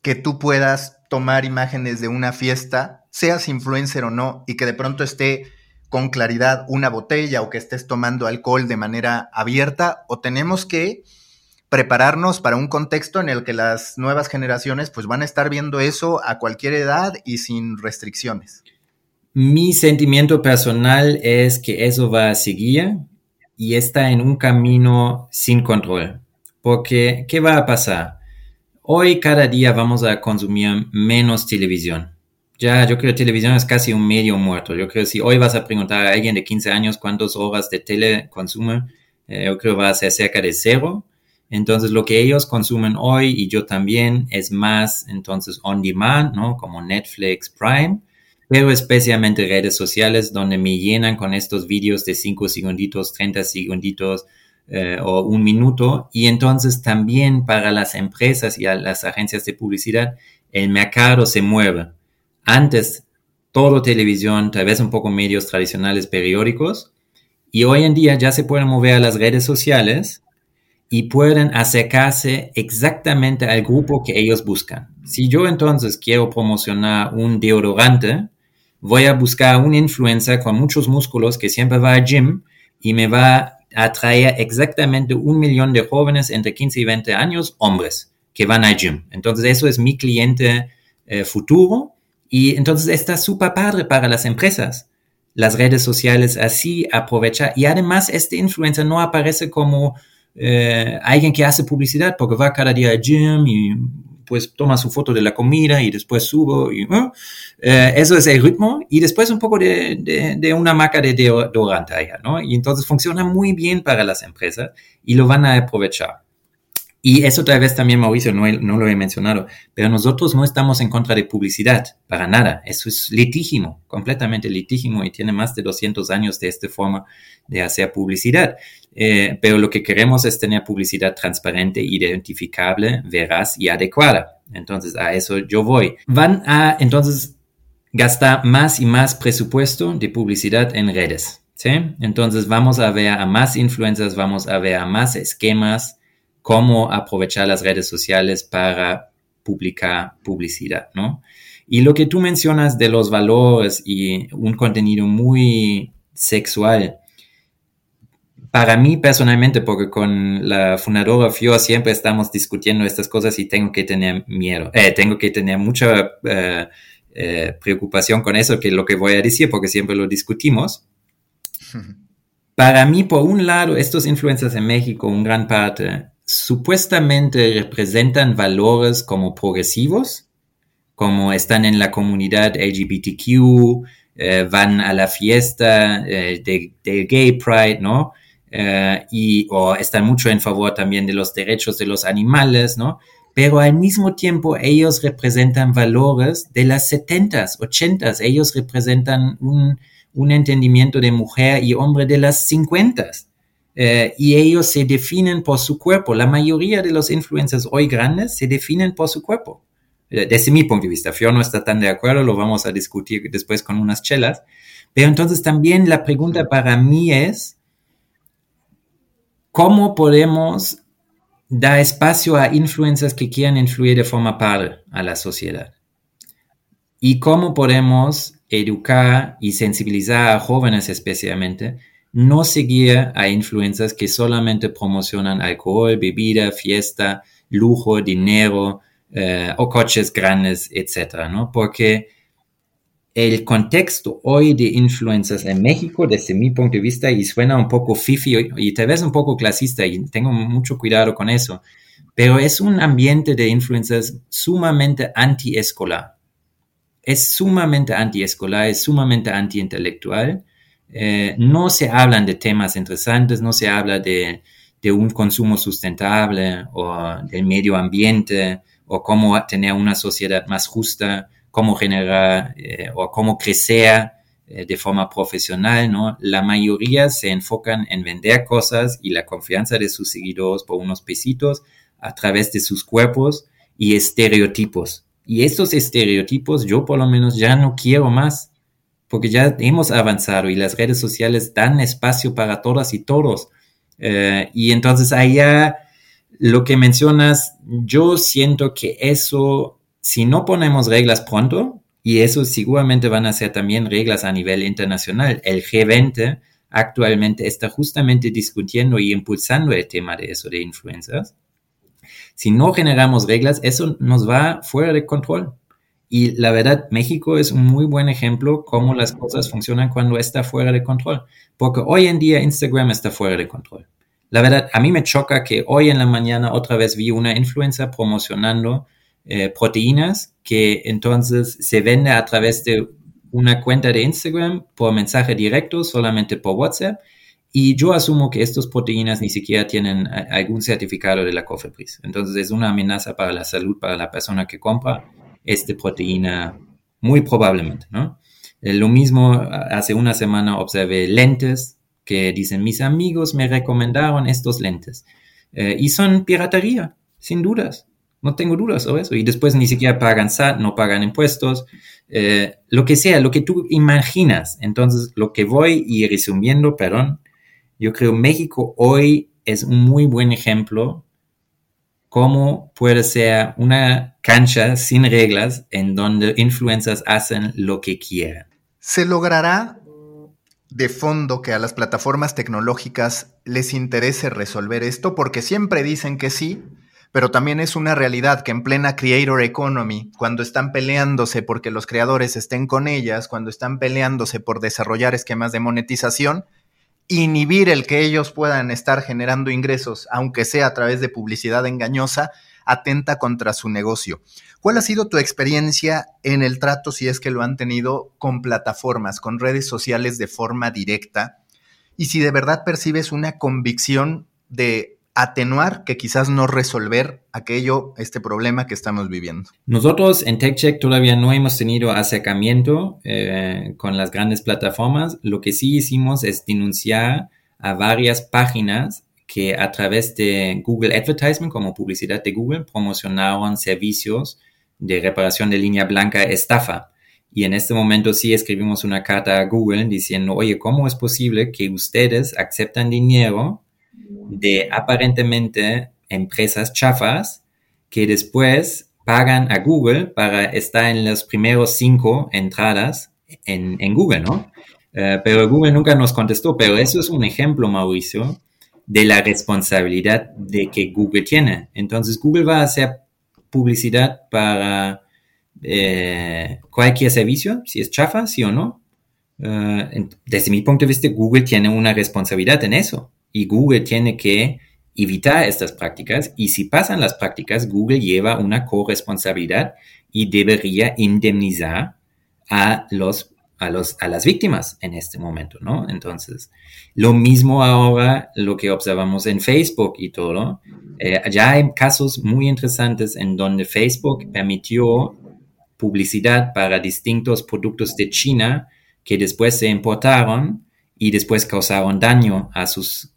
que tú puedas tomar imágenes de una fiesta, seas influencer o no, y que de pronto esté con claridad una botella o que estés tomando alcohol de manera abierta, o tenemos que prepararnos para un contexto en el que las nuevas generaciones pues van a estar viendo eso a cualquier edad y sin restricciones. Mi sentimiento personal es que eso va a seguir y está en un camino sin control. Porque, ¿qué va a pasar? Hoy cada día vamos a consumir menos televisión. Ya, yo creo que televisión es casi un medio muerto. Yo creo que si hoy vas a preguntar a alguien de 15 años cuántas horas de tele consume, eh, yo creo que va a ser cerca de cero. Entonces, lo que ellos consumen hoy y yo también es más, entonces, on demand, ¿no? Como Netflix, Prime, pero especialmente redes sociales donde me llenan con estos vídeos de 5 segunditos, 30 segunditos eh, o un minuto. Y entonces también para las empresas y a las agencias de publicidad, el mercado se mueve. Antes, todo televisión, tal vez un poco medios tradicionales periódicos, y hoy en día ya se pueden mover a las redes sociales y pueden acercarse exactamente al grupo que ellos buscan. Si yo entonces quiero promocionar un deodorante, voy a buscar un influencer con muchos músculos que siempre va al gym y me va a atraer exactamente un millón de jóvenes entre 15 y 20 años, hombres, que van al gym. Entonces eso es mi cliente eh, futuro y entonces está súper padre para las empresas. Las redes sociales así aprovechar y además este influencer no aparece como eh, alguien que hace publicidad porque va cada día al gym y pues toma su foto de la comida y después subo eh, eso es el ritmo y después un poco de, de, una marca de deodorante allá, ¿no? Y entonces funciona muy bien para las empresas y lo van a aprovechar. Y eso tal vez también, Mauricio, no, no, lo he mencionado, pero nosotros no estamos en contra de publicidad, para nada. Eso es litígimo, completamente litígimo y tiene más de 200 años de esta forma de hacer publicidad. Eh, pero lo que queremos es tener publicidad transparente, identificable, veraz y adecuada. Entonces, a eso yo voy. Van a, entonces, gastar más y más presupuesto de publicidad en redes. ¿sí? Entonces, vamos a ver a más influencers, vamos a ver a más esquemas cómo aprovechar las redes sociales para publicar publicidad, ¿no? Y lo que tú mencionas de los valores y un contenido muy sexual, para mí personalmente, porque con la fundadora FIO siempre estamos discutiendo estas cosas y tengo que tener miedo, eh, tengo que tener mucha eh, eh, preocupación con eso, que es lo que voy a decir, porque siempre lo discutimos. Para mí, por un lado, estos influencers en México, un gran parte, supuestamente representan valores como progresivos, como están en la comunidad LGBTQ, eh, van a la fiesta eh, del Gay Pride, ¿no? Eh, y o están mucho en favor también de los derechos de los animales, ¿no? Pero al mismo tiempo ellos representan valores de las 70s, 80s, ellos representan un, un entendimiento de mujer y hombre de las 50s. Eh, y ellos se definen por su cuerpo. La mayoría de los influencers hoy grandes se definen por su cuerpo. Eh, desde mi punto de vista, Fio no está tan de acuerdo, lo vamos a discutir después con unas chelas. Pero entonces también la pregunta para mí es, ¿cómo podemos dar espacio a influencers que quieran influir de forma padre a la sociedad? ¿Y cómo podemos educar y sensibilizar a jóvenes especialmente no seguir a influencers que solamente promocionan alcohol, bebida, fiesta, lujo, dinero eh, o coches grandes, etcétera, ¿no? Porque el contexto hoy de influencers en México, desde mi punto de vista, y suena un poco fifi y tal vez un poco clasista, y tengo mucho cuidado con eso, pero es un ambiente de influencers sumamente anti-escolar. Es sumamente anti-escolar, es sumamente anti-intelectual eh, no se hablan de temas interesantes, no se habla de, un consumo sustentable o del medio ambiente o cómo tener una sociedad más justa, cómo generar eh, o cómo crecer eh, de forma profesional, ¿no? La mayoría se enfocan en vender cosas y la confianza de sus seguidores por unos pesitos a través de sus cuerpos y estereotipos. Y estos estereotipos yo por lo menos ya no quiero más, porque ya hemos avanzado y las redes sociales dan espacio para todas y todos. Eh, y entonces allá lo que mencionas, yo siento que eso, si no ponemos reglas pronto, y eso seguramente van a ser también reglas a nivel internacional. El G20 actualmente está justamente discutiendo y impulsando el tema de eso de influencers. Si no generamos reglas, eso nos va fuera de control. Y la verdad, México es un muy buen ejemplo cómo las cosas funcionan cuando está fuera de control. Porque hoy en día Instagram está fuera de control. La verdad, a mí me choca que hoy en la mañana otra vez vi una influencer promocionando eh, proteínas que entonces se vende a través de una cuenta de Instagram por mensaje directo, solamente por WhatsApp. Y yo asumo que estas proteínas ni siquiera tienen algún certificado de la COFEPRIS. Entonces es una amenaza para la salud para la persona que compra esta proteína, muy probablemente, ¿no? Eh, lo mismo, hace una semana observé lentes que dicen, mis amigos me recomendaron estos lentes. Eh, y son piratería, sin dudas. No tengo dudas sobre eso. Y después ni siquiera pagan SAT, no pagan impuestos, eh, lo que sea, lo que tú imaginas. Entonces, lo que voy y resumiendo, perdón, yo creo México hoy es un muy buen ejemplo cómo puede ser una cancha sin reglas en donde influencers hacen lo que quieran. ¿Se logrará de fondo que a las plataformas tecnológicas les interese resolver esto? Porque siempre dicen que sí, pero también es una realidad que en plena creator economy, cuando están peleándose porque los creadores estén con ellas, cuando están peleándose por desarrollar esquemas de monetización, inhibir el que ellos puedan estar generando ingresos, aunque sea a través de publicidad engañosa, atenta contra su negocio. ¿Cuál ha sido tu experiencia en el trato, si es que lo han tenido, con plataformas, con redes sociales de forma directa? Y si de verdad percibes una convicción de atenuar que quizás no resolver aquello, este problema que estamos viviendo. Nosotros en TechCheck todavía no hemos tenido acercamiento eh, con las grandes plataformas. Lo que sí hicimos es denunciar a varias páginas que a través de Google Advertisement, como publicidad de Google, promocionaron servicios de reparación de línea blanca estafa. Y en este momento sí escribimos una carta a Google diciendo, oye, ¿cómo es posible que ustedes aceptan dinero de aparentemente empresas chafas que después pagan a Google para estar en los primeros cinco entradas en, Google, ¿no? Eh, pero Google nunca nos contestó, pero eso es un ejemplo, Mauricio, de la responsabilidad de que Google tiene. Entonces, Google va a hacer publicidad para eh, cualquier servicio, si es chafa, sí o no. Eh, desde mi punto de vista, Google tiene una responsabilidad en eso y Google tiene que evitar estas prácticas y si pasan las prácticas, Google lleva una corresponsabilidad y debería indemnizar a los a, los, a las víctimas en este momento, ¿no? Entonces, lo mismo ahora, lo que observamos en Facebook y todo, eh, ya hay casos muy interesantes en donde Facebook permitió publicidad para distintos productos de China que después se importaron y después causaron daño a sus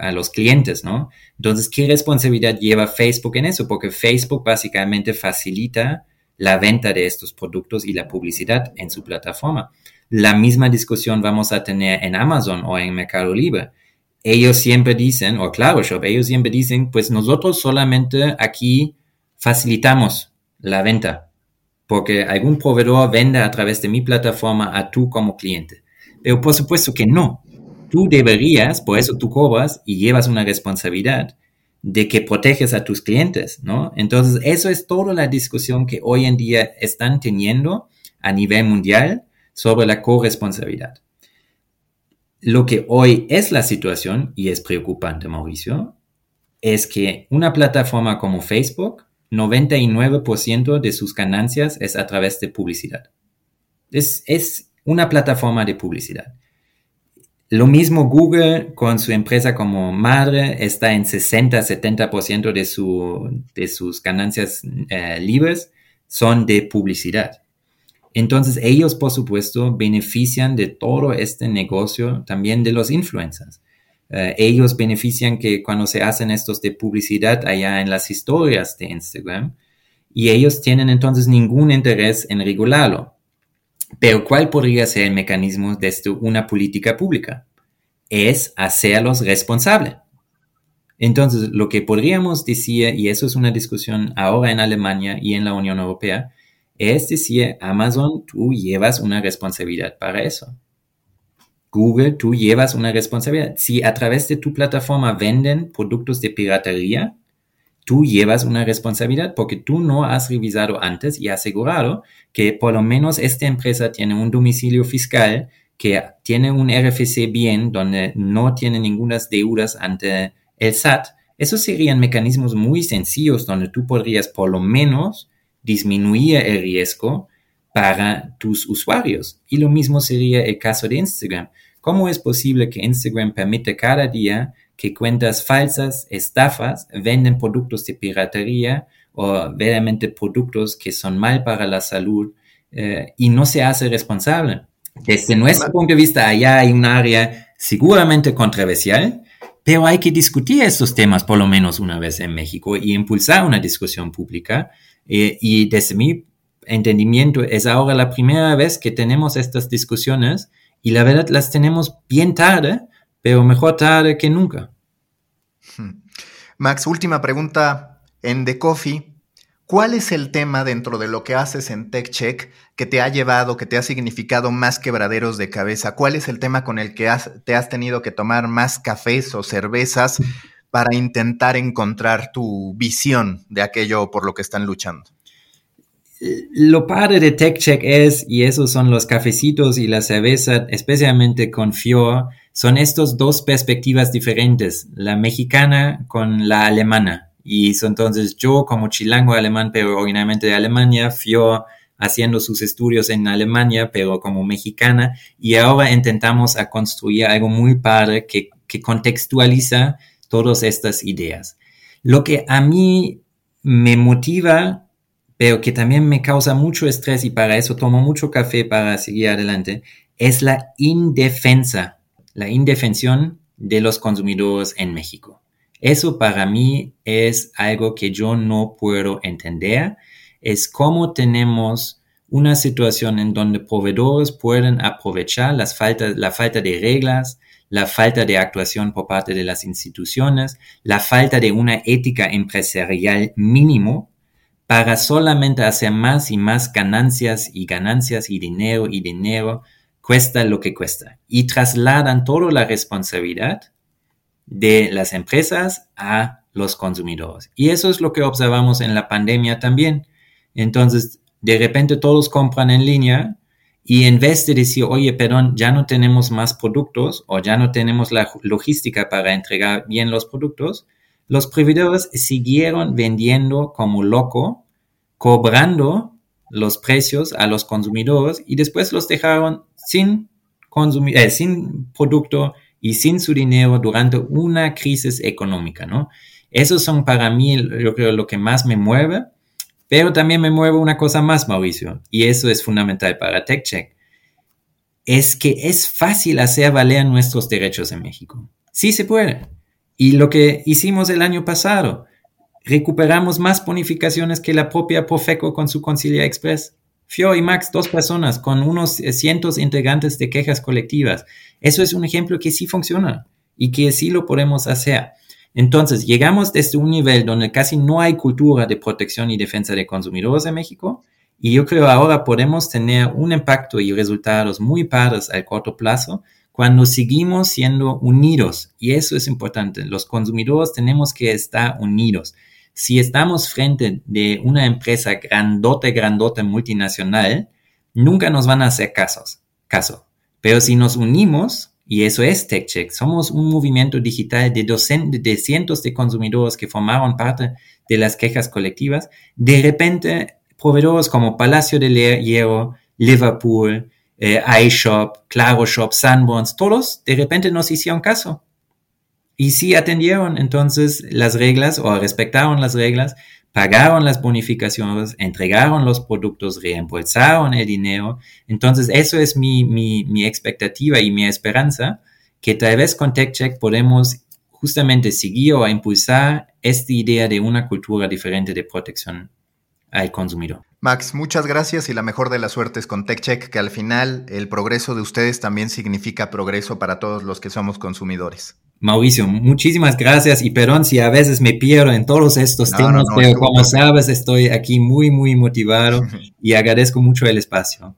a los clientes, ¿no? Entonces, ¿qué responsabilidad lleva Facebook en eso? Porque Facebook básicamente facilita la venta de estos productos y la publicidad en su plataforma. La misma discusión vamos a tener en Amazon o en Mercado Libre. Ellos siempre dicen, o claro, Shop, ellos siempre dicen, pues nosotros solamente aquí facilitamos la venta, porque algún proveedor vende a través de mi plataforma a tú como cliente. Pero por supuesto que no. Tú deberías, por eso tú cobras y llevas una responsabilidad de que proteges a tus clientes, ¿no? Entonces, eso es toda la discusión que hoy en día están teniendo a nivel mundial sobre la corresponsabilidad. Lo que hoy es la situación, y es preocupante, Mauricio, es que una plataforma como Facebook, 99% de sus ganancias es a través de publicidad. Es, es una plataforma de publicidad. Lo mismo Google con su empresa como madre está en 60-70% de, su, de sus ganancias eh, libres son de publicidad. Entonces ellos, por supuesto, benefician de todo este negocio también de los influencers. Eh, ellos benefician que cuando se hacen estos de publicidad allá en las historias de Instagram y ellos tienen entonces ningún interés en regularlo. Pero ¿cuál podría ser el mecanismo de una política pública? Es hacerlos responsables. Entonces, lo que podríamos decir, y eso es una discusión ahora en Alemania y en la Unión Europea, es decir, Amazon, tú llevas una responsabilidad para eso. Google, tú llevas una responsabilidad. Si a través de tu plataforma venden productos de piratería, tú llevas una responsabilidad porque tú no has revisado antes y asegurado que por lo menos esta empresa tiene un domicilio fiscal, que tiene un RFC bien, donde no tiene ninguna deudas ante el SAT. Esos serían mecanismos muy sencillos donde tú podrías por lo menos disminuir el riesgo para tus usuarios. Y lo mismo sería el caso de Instagram. ¿Cómo es posible que Instagram permite cada día que cuentas falsas, estafas, venden productos de piratería o verdaderamente productos que son mal para la salud eh, y no se hace responsable? Desde nuestro punto de vista, allá hay un área seguramente controversial, pero hay que discutir estos temas por lo menos una vez en México y impulsar una discusión pública eh, y desde mi entendimiento es ahora la primera vez que tenemos estas discusiones y la verdad las tenemos bien tarde, pero mejor tarde que nunca. Hmm. Max, última pregunta en The Coffee. ¿Cuál es el tema dentro de lo que haces en TechCheck que te ha llevado, que te ha significado más quebraderos de cabeza? ¿Cuál es el tema con el que te has tenido que tomar más cafés o cervezas para intentar encontrar tu visión de aquello por lo que están luchando? Lo padre de TechCheck es, y esos son los cafecitos y la cerveza, especialmente con Fior, son estas dos perspectivas diferentes, la mexicana con la alemana. Y entonces yo como chilango alemán, pero originalmente de Alemania, Fior haciendo sus estudios en Alemania, pero como mexicana, y ahora intentamos a construir algo muy padre que, que contextualiza todas estas ideas. Lo que a mí me motiva, pero que también me causa mucho estrés y para eso tomo mucho café para seguir adelante, es la indefensa, la indefensión de los consumidores en México. Eso para mí es algo que yo no puedo entender, es cómo tenemos una situación en donde proveedores pueden aprovechar la falta de reglas, la falta de actuación por parte de las instituciones, la falta de una ética empresarial mínimo para solamente hacer más y más ganancias y ganancias y dinero y dinero, cuesta lo que cuesta. Y trasladan toda la responsabilidad de las empresas a los consumidores. Y eso es lo que observamos en la pandemia también. Entonces, de repente todos compran en línea y en vez de decir, oye, perdón, ya no tenemos más productos o ya no tenemos la logística para entregar bien los productos, los proveedores siguieron vendiendo como loco, cobrando los precios a los consumidores y después los dejaron sin, consumir, eh, sin producto y sin su dinero durante una crisis económica, ¿no? Esos son para mí, lo que más me mueve pero también me mueve una cosa más, Mauricio, y eso es fundamental para TechCheck. Es que es fácil hacer valer nuestros derechos en México. Sí se puede. Y lo que hicimos el año pasado, recuperamos más bonificaciones que la propia Profeco con su Concilia Express. Fio y Max, dos personas con unos cientos integrantes de quejas colectivas. Eso es un ejemplo que sí funciona y que sí lo podemos hacer. Entonces, llegamos desde un nivel donde casi no hay cultura de protección y defensa de consumidores en México y yo creo ahora podemos tener un impacto y resultados muy padres al corto plazo cuando seguimos siendo unidos y eso es importante. Los consumidores tenemos que estar unidos. Si estamos frente de una empresa grandote, grandote multinacional, nunca nos van a hacer casos, caso. Pero si nos unimos, y eso es TechCheck. Somos un movimiento digital de, docentes, de cientos de consumidores que formaron parte de las quejas colectivas. De repente, proveedores como Palacio de Hierro, Liverpool, eh, iShop, Claro Shop, Sanborns, todos de repente nos hicieron caso. Y sí atendieron entonces las reglas o respetaron las reglas pagaron las bonificaciones, entregaron los productos, reembolsaron el dinero. Entonces, eso es mi, mi, mi expectativa y mi esperanza, que tal vez con TechCheck podemos justamente seguir o impulsar esta idea de una cultura diferente de protección al consumidor. Max, muchas gracias y la mejor de las suertes con TechCheck, que al final el progreso de ustedes también significa progreso para todos los que somos consumidores. Mauricio, muchísimas gracias y perdón si a veces me pierdo en todos estos temas, pero como sabes estoy aquí muy, muy motivado y agradezco mucho el espacio.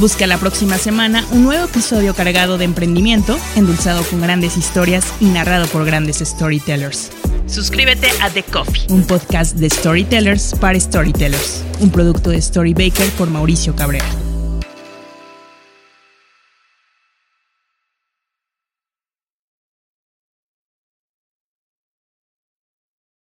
Busca la próxima semana un nuevo episodio cargado de emprendimiento, endulzado con grandes historias y narrado por grandes storytellers. Suscríbete a The Coffee, un podcast de storytellers para storytellers, un producto de Storybaker por Mauricio Cabrera.